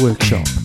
Workshop.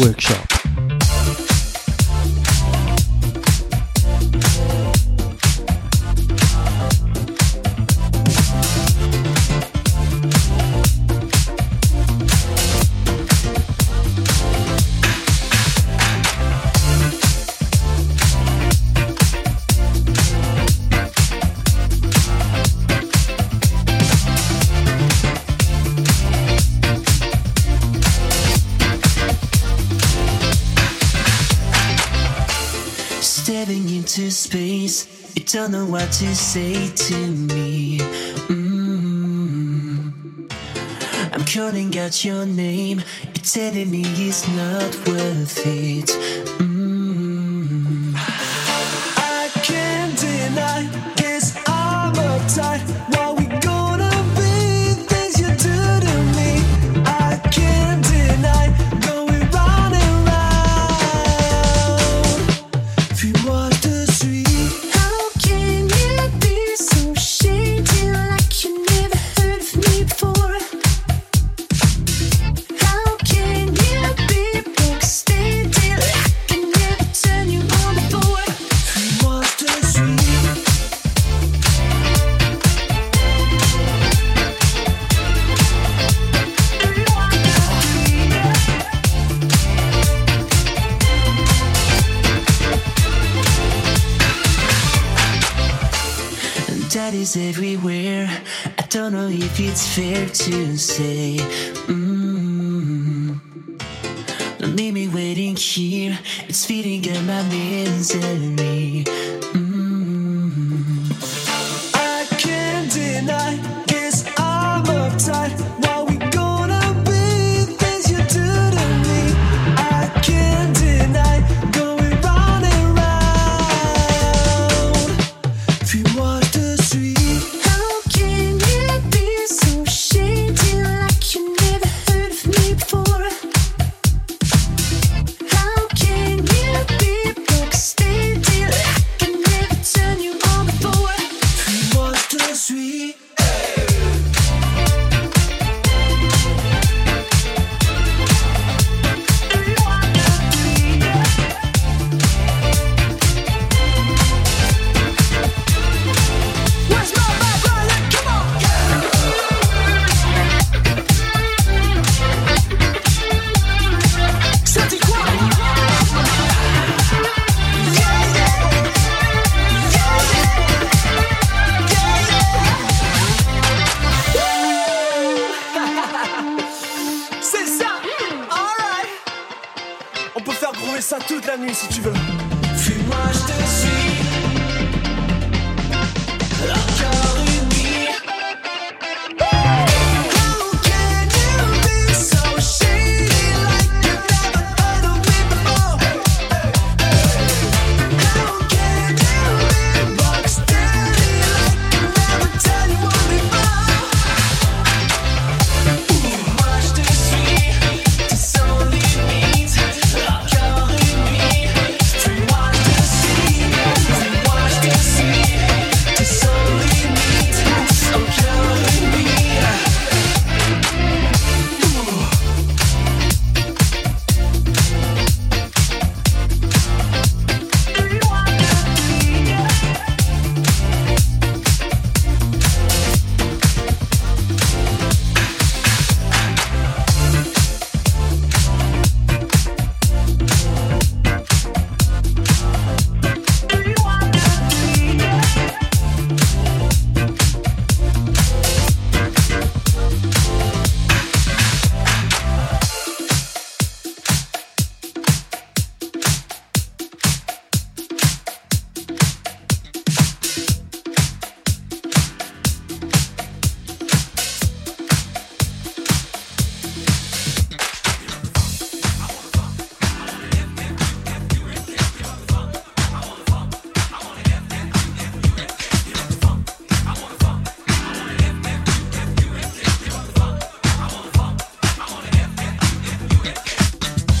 Workshop. To say to me. Mm-hmm. I'm calling out your name, you're telling me it's not worth it. Mm-hmm.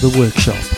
The workshop.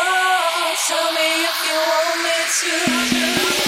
Oh, tell me if you want me to.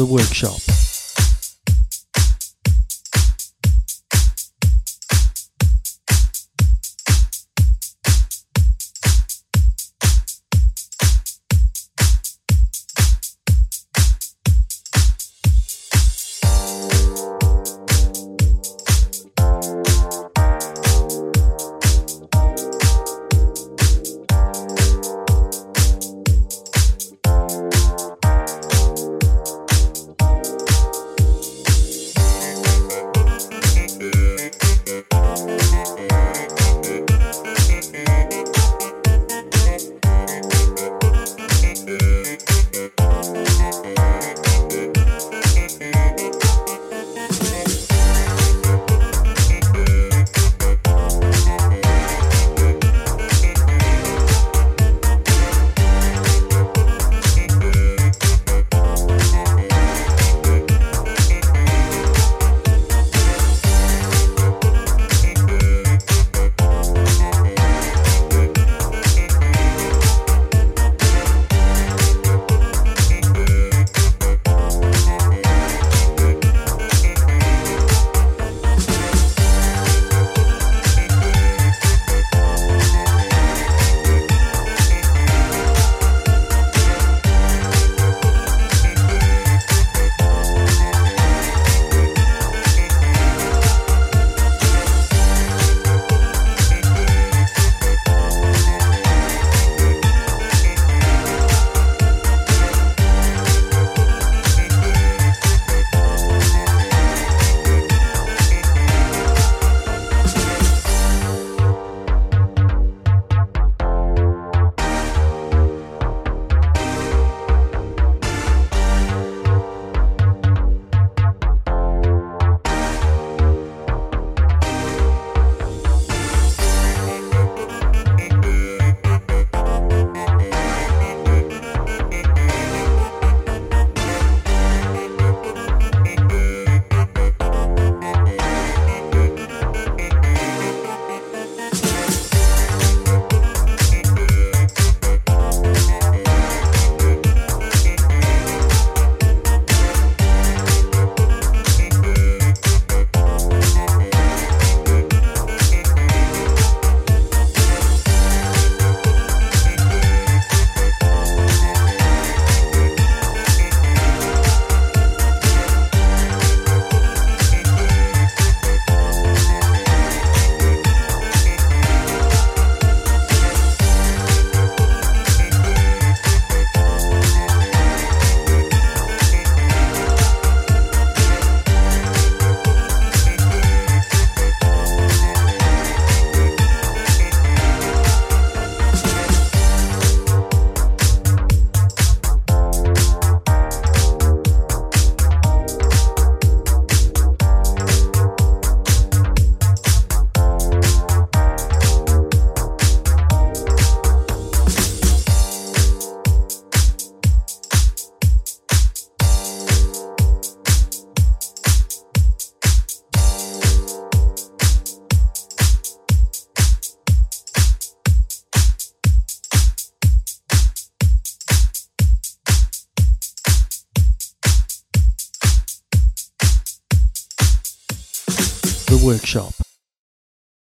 The Workshop.